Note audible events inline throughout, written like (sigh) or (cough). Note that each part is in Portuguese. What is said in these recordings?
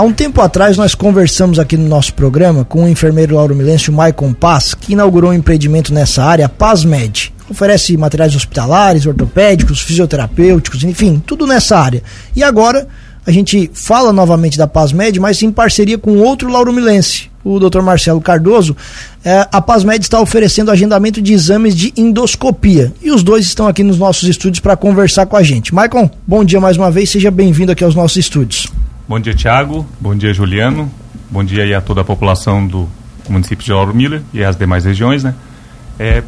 Há um tempo atrás nós conversamos aqui no nosso programa com o enfermeiro Lauro Milêncio Maicon Paz, que inaugurou um empreendimento nessa área, a PazMed. Oferece materiais hospitalares, ortopédicos, fisioterapêuticos, enfim, tudo nessa área. E agora a gente fala novamente da PazMed, mas em parceria com outro Lauro Milense, o Dr. Marcelo Cardoso. É, a PazMed está oferecendo agendamento de exames de endoscopia. E os dois estão aqui nos nossos estúdios para conversar com a gente. Maicon, bom dia mais uma vez, seja bem-vindo aqui aos nossos estúdios. Bom dia, Tiago. Bom dia, Juliano. Bom dia aí a toda a população do município de Lauro Miller e as demais regiões, né? É,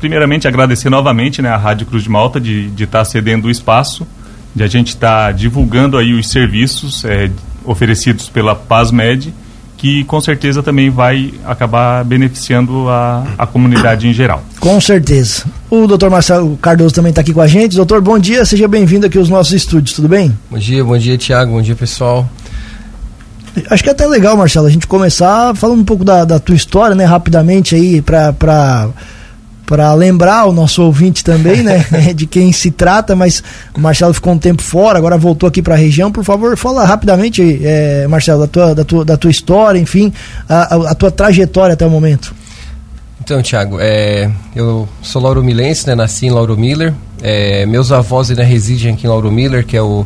primeiramente, agradecer novamente né, a Rádio Cruz de Malta de estar tá cedendo o espaço, de a gente estar tá divulgando aí os serviços é, oferecidos pela PazMed, que com certeza também vai acabar beneficiando a, a comunidade em geral. Com certeza. O doutor Marcelo Cardoso também está aqui com a gente. Doutor, bom dia, seja bem-vindo aqui aos nossos estúdios, tudo bem? Bom dia, bom dia, Tiago, bom dia, pessoal. Acho que é até legal, Marcelo, a gente começar falando um pouco da, da tua história, né, rapidamente aí, para para lembrar o nosso ouvinte também, né, (laughs) (laughs) de quem se trata, mas o Marcelo ficou um tempo fora, agora voltou aqui para a região. Por favor, fala rapidamente, é, Marcelo, da tua, da, tua, da tua história, enfim, a, a, a tua trajetória até o momento. Então, Tiago, é, eu sou Lauro Milense, né, nasci em Lauro Miller. É, meus avós ainda residem aqui em Lauro Miller, que é o.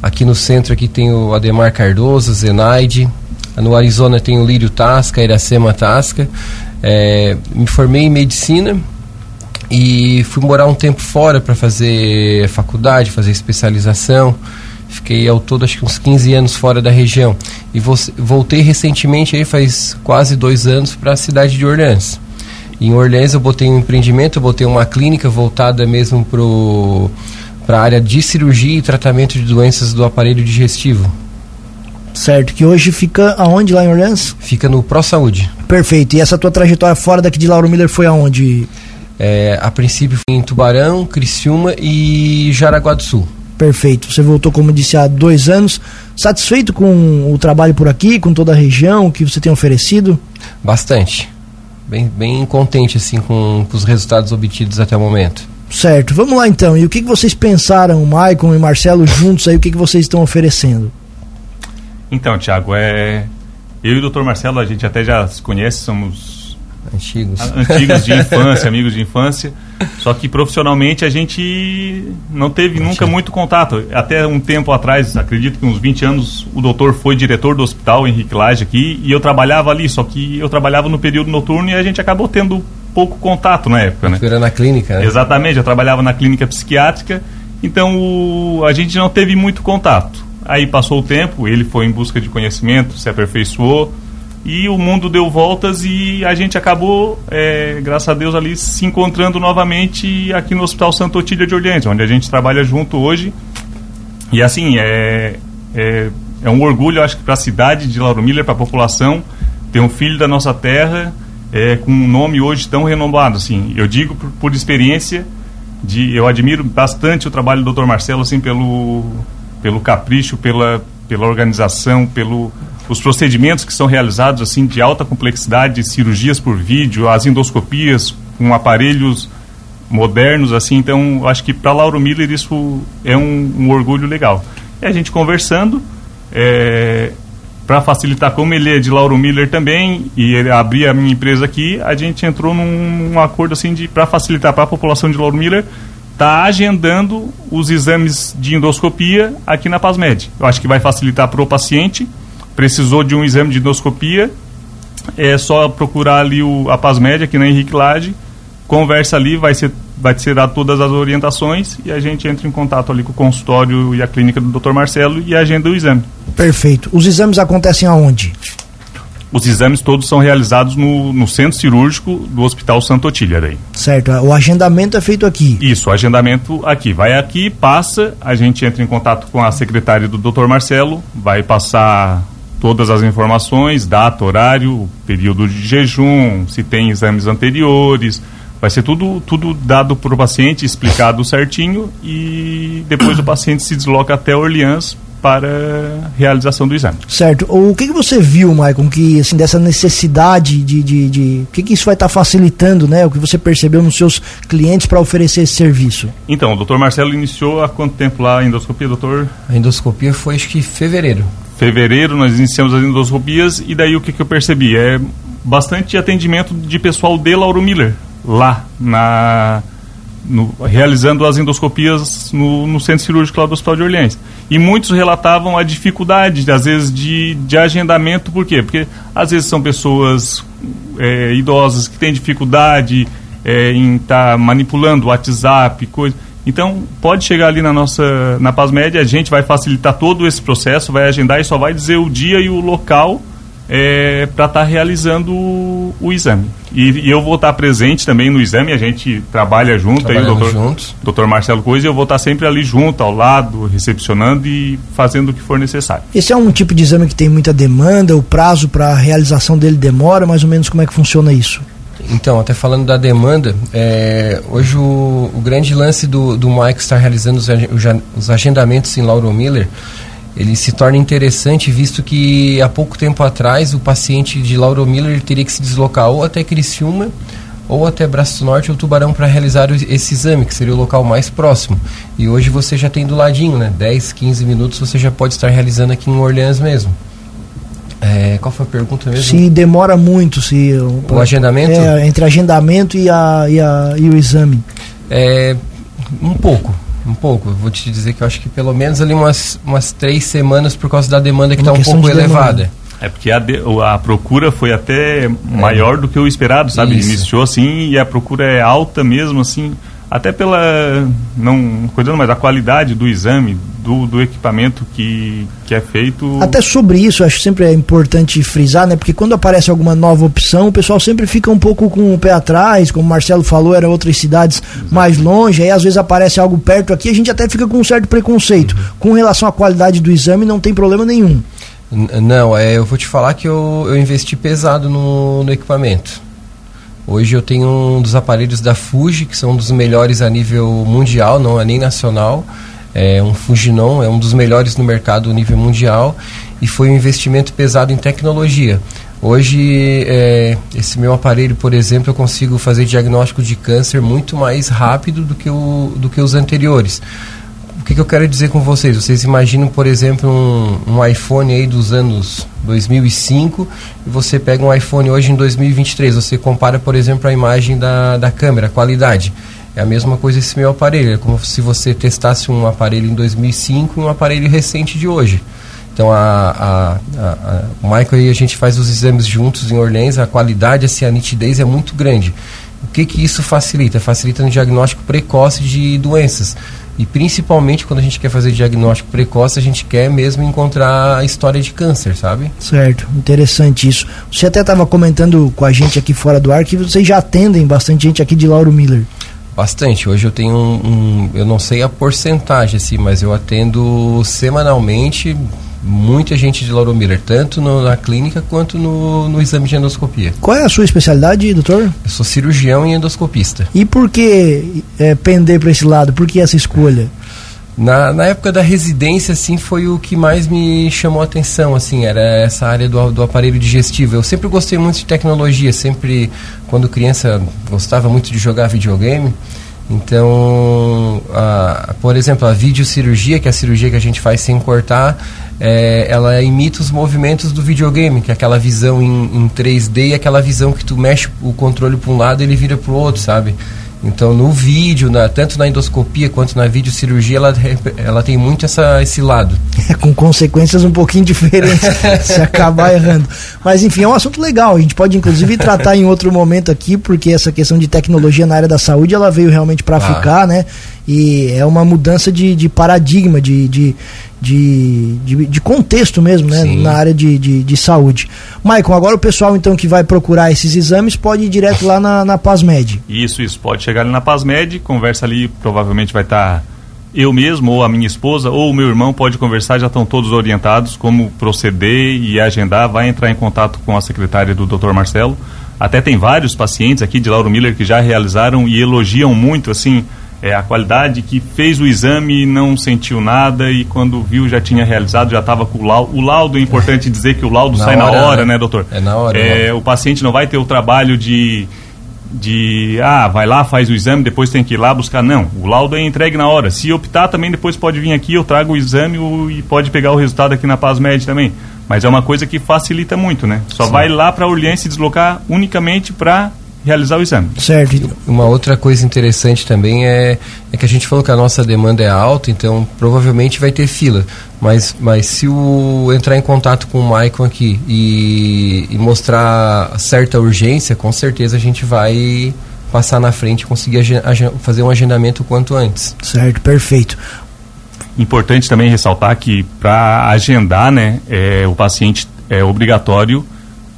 Aqui no centro aqui tem o Ademar Cardoso, Zenaide. No Arizona tem o Lírio Tasca, Iracema Tasca. É, me formei em medicina e fui morar um tempo fora para fazer faculdade, fazer especialização. Fiquei ao todo acho que uns 15 anos fora da região. E voltei recentemente, aí faz quase dois anos, para a cidade de Orleans. Em Orleans eu botei um empreendimento, eu botei uma clínica voltada mesmo para a área de cirurgia e tratamento de doenças do aparelho digestivo. Certo, que hoje fica aonde lá em Orleans? Fica no Pro Saúde. Perfeito. E essa tua trajetória fora daqui de Lauro Miller foi aonde? É, a princípio foi em Tubarão, Criciúma e Jaraguá do Sul. Perfeito. Você voltou, como disse, há dois anos. Satisfeito com o trabalho por aqui, com toda a região, que você tem oferecido? Bastante. Bem, bem contente assim com, com os resultados obtidos até o momento. Certo. Vamos lá então. E o que, que vocês pensaram, Maicon e Marcelo, juntos aí? O que, que vocês estão oferecendo? Então, Tiago, é... eu e o Dr. Marcelo, a gente até já se conhece, somos antigos, antigos de (laughs) infância, amigos de infância. Só que profissionalmente a gente não teve nunca muito contato. Até um tempo atrás, acredito que uns 20 anos, o doutor foi diretor do hospital Henrique Lage aqui e eu trabalhava ali, só que eu trabalhava no período noturno e a gente acabou tendo pouco contato na época, né? Era na clínica, né? Exatamente, eu trabalhava na clínica psiquiátrica, então o, a gente não teve muito contato. Aí passou o tempo, ele foi em busca de conhecimento, se aperfeiçoou e o mundo deu voltas e a gente acabou, é, graças a Deus, ali se encontrando novamente aqui no Hospital Santo Otília de Orleans, onde a gente trabalha junto hoje. E assim, é, é, é um orgulho, acho que, para a cidade de Lauro Miller, para a população, ter um filho da nossa terra é, com um nome hoje tão renomado. Assim, eu digo por, por experiência, de, eu admiro bastante o trabalho do Dr. Marcelo, assim, pelo pelo capricho, pela, pela organização, pelo os procedimentos que são realizados assim de alta complexidade, cirurgias por vídeo, as endoscopias com aparelhos modernos assim. Então, acho que para Lauro Miller isso é um, um, orgulho legal. E a gente conversando é, para facilitar, como ele é de Lauro Miller também e ele abria a minha empresa aqui, a gente entrou num, num acordo assim de para facilitar para a população de Lauro Miller está agendando os exames de endoscopia aqui na PASMED. Eu acho que vai facilitar para o paciente. Precisou de um exame de endoscopia, é só procurar ali o, a PASMED aqui na Henrique Lage, conversa ali, vai ser, vai ser dar todas as orientações e a gente entra em contato ali com o consultório e a clínica do Dr. Marcelo e agenda o exame. Perfeito. Os exames acontecem aonde? os exames todos são realizados no, no centro cirúrgico do Hospital Santo Otília. Daí. Certo, o agendamento é feito aqui. Isso, o agendamento aqui. Vai aqui, passa, a gente entra em contato com a secretária do Dr. Marcelo, vai passar todas as informações, data, horário, período de jejum, se tem exames anteriores, vai ser tudo, tudo dado para o paciente, explicado certinho e depois o paciente se desloca até Orleans para realização do exame. Certo. O que, que você viu, Maicon, que assim, dessa necessidade de. de, de... O que, que isso vai estar tá facilitando, né? O que você percebeu nos seus clientes para oferecer esse serviço? Então, o doutor Marcelo iniciou há quanto tempo lá a endoscopia, doutor? A endoscopia foi acho que em fevereiro. Fevereiro nós iniciamos as endoscopias e daí o que, que eu percebi? É bastante atendimento de pessoal de Lauro Miller, lá, na, no, realizando as endoscopias no, no, centro cirúrgico lá do Hospital de Orleans. E muitos relatavam a dificuldade, às vezes, de, de agendamento, por quê? Porque às vezes são pessoas é, idosas que têm dificuldade é, em estar tá manipulando o WhatsApp, coisa. Então, pode chegar ali na nossa, na Paz Média, a gente vai facilitar todo esse processo, vai agendar e só vai dizer o dia e o local é, para estar tá realizando o, o exame. E, e, eu vou estar tá presente também no exame, a gente trabalha junto aí, doutor, juntos. doutor Marcelo Coisa, e eu vou estar tá sempre ali junto, ao lado, recepcionando e fazendo o que for necessário. Esse é um tipo de exame que tem muita demanda, o prazo para a realização dele demora, mais ou menos como é que funciona isso? Então, até falando da demanda, é, hoje o, o, grande lance do, do Mike estar realizando os, os agendamentos em Lauro Miller ele se torna interessante visto que há pouco tempo atrás o paciente de Lauro Miller teria que se deslocar ou até Criciúma ou até Braço Norte ou Tubarão para realizar esse exame, que seria o local mais próximo. E hoje você já tem do ladinho, né? 10, 15 minutos você já pode estar realizando aqui em Orleans mesmo. É, qual foi a pergunta mesmo? Se demora muito, se o, o agendamento? É, entre agendamento e, a, e, a, e o exame. É, um pouco um pouco. Eu vou te dizer que eu acho que pelo menos ali umas, umas três semanas por causa da demanda que está um pouco de elevada. É porque a, de, a procura foi até é. maior do que o esperado, sabe? Isso. Iniciou assim e a procura é alta mesmo, assim até pela não cuidando mais da qualidade do exame do, do equipamento que, que é feito. Até sobre isso acho sempre é importante frisar né? Porque quando aparece alguma nova opção o pessoal sempre fica um pouco com o pé atrás como o Marcelo falou era outras cidades Exato. mais longe aí às vezes aparece algo perto aqui a gente até fica com um certo preconceito. Uhum. com relação à qualidade do exame não tem problema nenhum. Não é eu vou te falar que eu, eu investi pesado no, no equipamento Hoje eu tenho um dos aparelhos da Fuji, que são um dos melhores a nível mundial, não é nem nacional. É um Fujinon, é um dos melhores no mercado a nível mundial e foi um investimento pesado em tecnologia. Hoje, é, esse meu aparelho, por exemplo, eu consigo fazer diagnóstico de câncer muito mais rápido do que, o, do que os anteriores. O que, que eu quero dizer com vocês? Vocês imaginam, por exemplo, um, um iPhone aí dos anos 2005 e você pega um iPhone hoje em 2023. Você compara, por exemplo, a imagem da, da câmera, a qualidade. É a mesma coisa esse meu aparelho. É como se você testasse um aparelho em 2005 e um aparelho recente de hoje. Então, a, a, a, o Michael e a gente faz os exames juntos em Orleans, a qualidade, assim, a nitidez é muito grande. O que, que isso facilita? Facilita no diagnóstico precoce de doenças. E principalmente quando a gente quer fazer diagnóstico precoce, a gente quer mesmo encontrar a história de câncer, sabe? Certo, interessante isso. Você até estava comentando com a gente aqui fora do ar que vocês já atendem bastante gente aqui de Lauro Miller. Bastante. Hoje eu tenho um, um eu não sei a porcentagem assim, mas eu atendo semanalmente muita gente de Lauro Miller, tanto no, na clínica quanto no, no exame de endoscopia. Qual é a sua especialidade, doutor? Eu sou cirurgião e endoscopista. E por que é, pender para esse lado? Por que essa escolha? Na, na época da residência, assim, foi o que mais me chamou a atenção, assim, era essa área do, do aparelho digestivo. Eu sempre gostei muito de tecnologia, sempre, quando criança, gostava muito de jogar videogame. Então, a, por exemplo, a videocirurgia, que é a cirurgia que a gente faz sem cortar, é, ela imita os movimentos do videogame, que é aquela visão em, em 3D e aquela visão que tu mexe o controle para um lado e ele vira para o outro, sabe? Então, no vídeo, na, tanto na endoscopia quanto na videocirurgia, ela, ela tem muito essa, esse lado. É, (laughs) com consequências um pouquinho diferentes (laughs) se acabar errando. Mas, enfim, é um assunto legal. A gente pode, inclusive, tratar em outro momento aqui, porque essa questão de tecnologia na área da saúde, ela veio realmente para ah. ficar, né? E é uma mudança de, de paradigma, de, de, de, de, de contexto mesmo, né? Sim. Na área de, de, de, saúde. Maicon, agora o pessoal então que vai procurar esses exames pode ir direto lá na, na PASMED. Isso, isso. Pode chegar ali na PASMED, conversa ali, provavelmente vai estar. Tá eu mesmo, ou a minha esposa, ou o meu irmão pode conversar, já estão todos orientados como proceder e agendar. Vai entrar em contato com a secretária do Dr. Marcelo. Até tem vários pacientes aqui de Lauro Miller que já realizaram e elogiam muito, assim, é, a qualidade que fez o exame e não sentiu nada e quando viu já tinha realizado, já estava com o laudo. O laudo é importante dizer que o laudo (laughs) na sai hora, na hora, né, doutor? É na hora. É, o paciente não vai ter o trabalho de de ah, vai lá, faz o exame, depois tem que ir lá buscar. Não, o laudo é entregue na hora. Se optar também depois pode vir aqui, eu trago o exame o, e pode pegar o resultado aqui na PasMed também. Mas é uma coisa que facilita muito, né? Só Sim. vai lá para a urgência se deslocar unicamente para realizar o exame. Certo. Uma outra coisa interessante também é, é que a gente falou que a nossa demanda é alta, então provavelmente vai ter fila. Mas, mas se o entrar em contato com o Maicon aqui e, e mostrar certa urgência, com certeza a gente vai passar na frente e conseguir fazer um agendamento o quanto antes. Certo, perfeito. Importante também ressaltar que para agendar, né, é, o paciente é obrigatório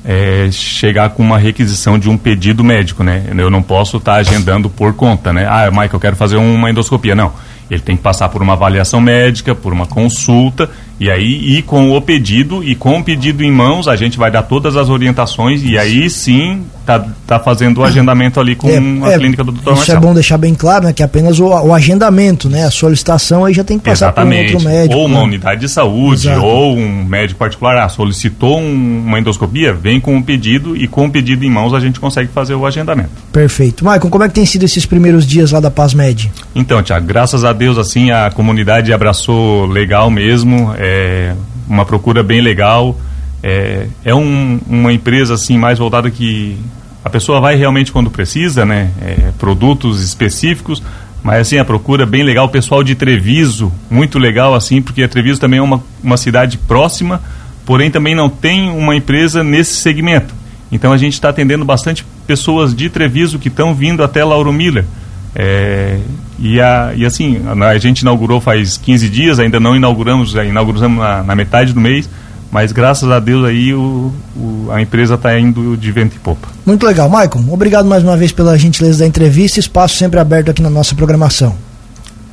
é, chegar com uma requisição de um pedido médico, né? Eu não posso estar tá agendando por conta, né? Ah, Michael, eu quero fazer uma endoscopia. Não. Ele tem que passar por uma avaliação médica, por uma consulta e aí, e com o pedido, e com o pedido em mãos, a gente vai dar todas as orientações e aí sim tá, tá fazendo o agendamento ali com é, a é, clínica do Dr. Isso Marcelo. é bom deixar bem claro, né? Que apenas o, o, agendamento, né? A solicitação aí já tem que passar Exatamente. por um outro médico. Ou uma né? unidade de saúde, Exato. ou um médico particular. Ah, solicitou um, uma endoscopia, vem com o pedido e com o pedido em mãos a gente consegue fazer o agendamento. Perfeito. Maicon, como é que tem sido esses primeiros dias lá da PasMed? Então, Tiago, graças a Deus, assim, a comunidade abraçou legal mesmo. É uma procura bem legal. É, é um, uma empresa assim mais voltada que a pessoa vai realmente quando precisa, né? É, produtos específicos, mas assim a procura é bem legal. O pessoal de Treviso, muito legal assim, porque Treviso também é uma, uma cidade próxima, porém também não tem uma empresa nesse segmento. Então a gente está atendendo bastante pessoas de Treviso que estão vindo até Lauro Miller. É, e, a, e assim, a, a, gente inaugurou faz 15 dias, ainda não inauguramos, inauguramos na, na metade do mês, mas graças a Deus aí o, o a empresa está indo de vento e popa. Muito legal, Maicon. Obrigado mais uma vez pela gentileza da entrevista, espaço sempre aberto aqui na nossa programação.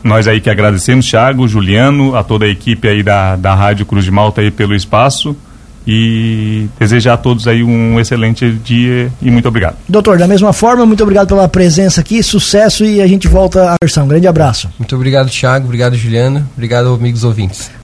Nós aí que agradecemos, Thiago, Juliano, a toda a equipe aí da, da Rádio Cruz de Malta aí pelo espaço e desejar a todos aí um excelente dia e muito obrigado. Doutor, da mesma forma, muito obrigado pela presença aqui, sucesso e a gente volta à versão. Um grande abraço. Muito obrigado, Thiago, obrigado, Juliana, obrigado, amigos ouvintes.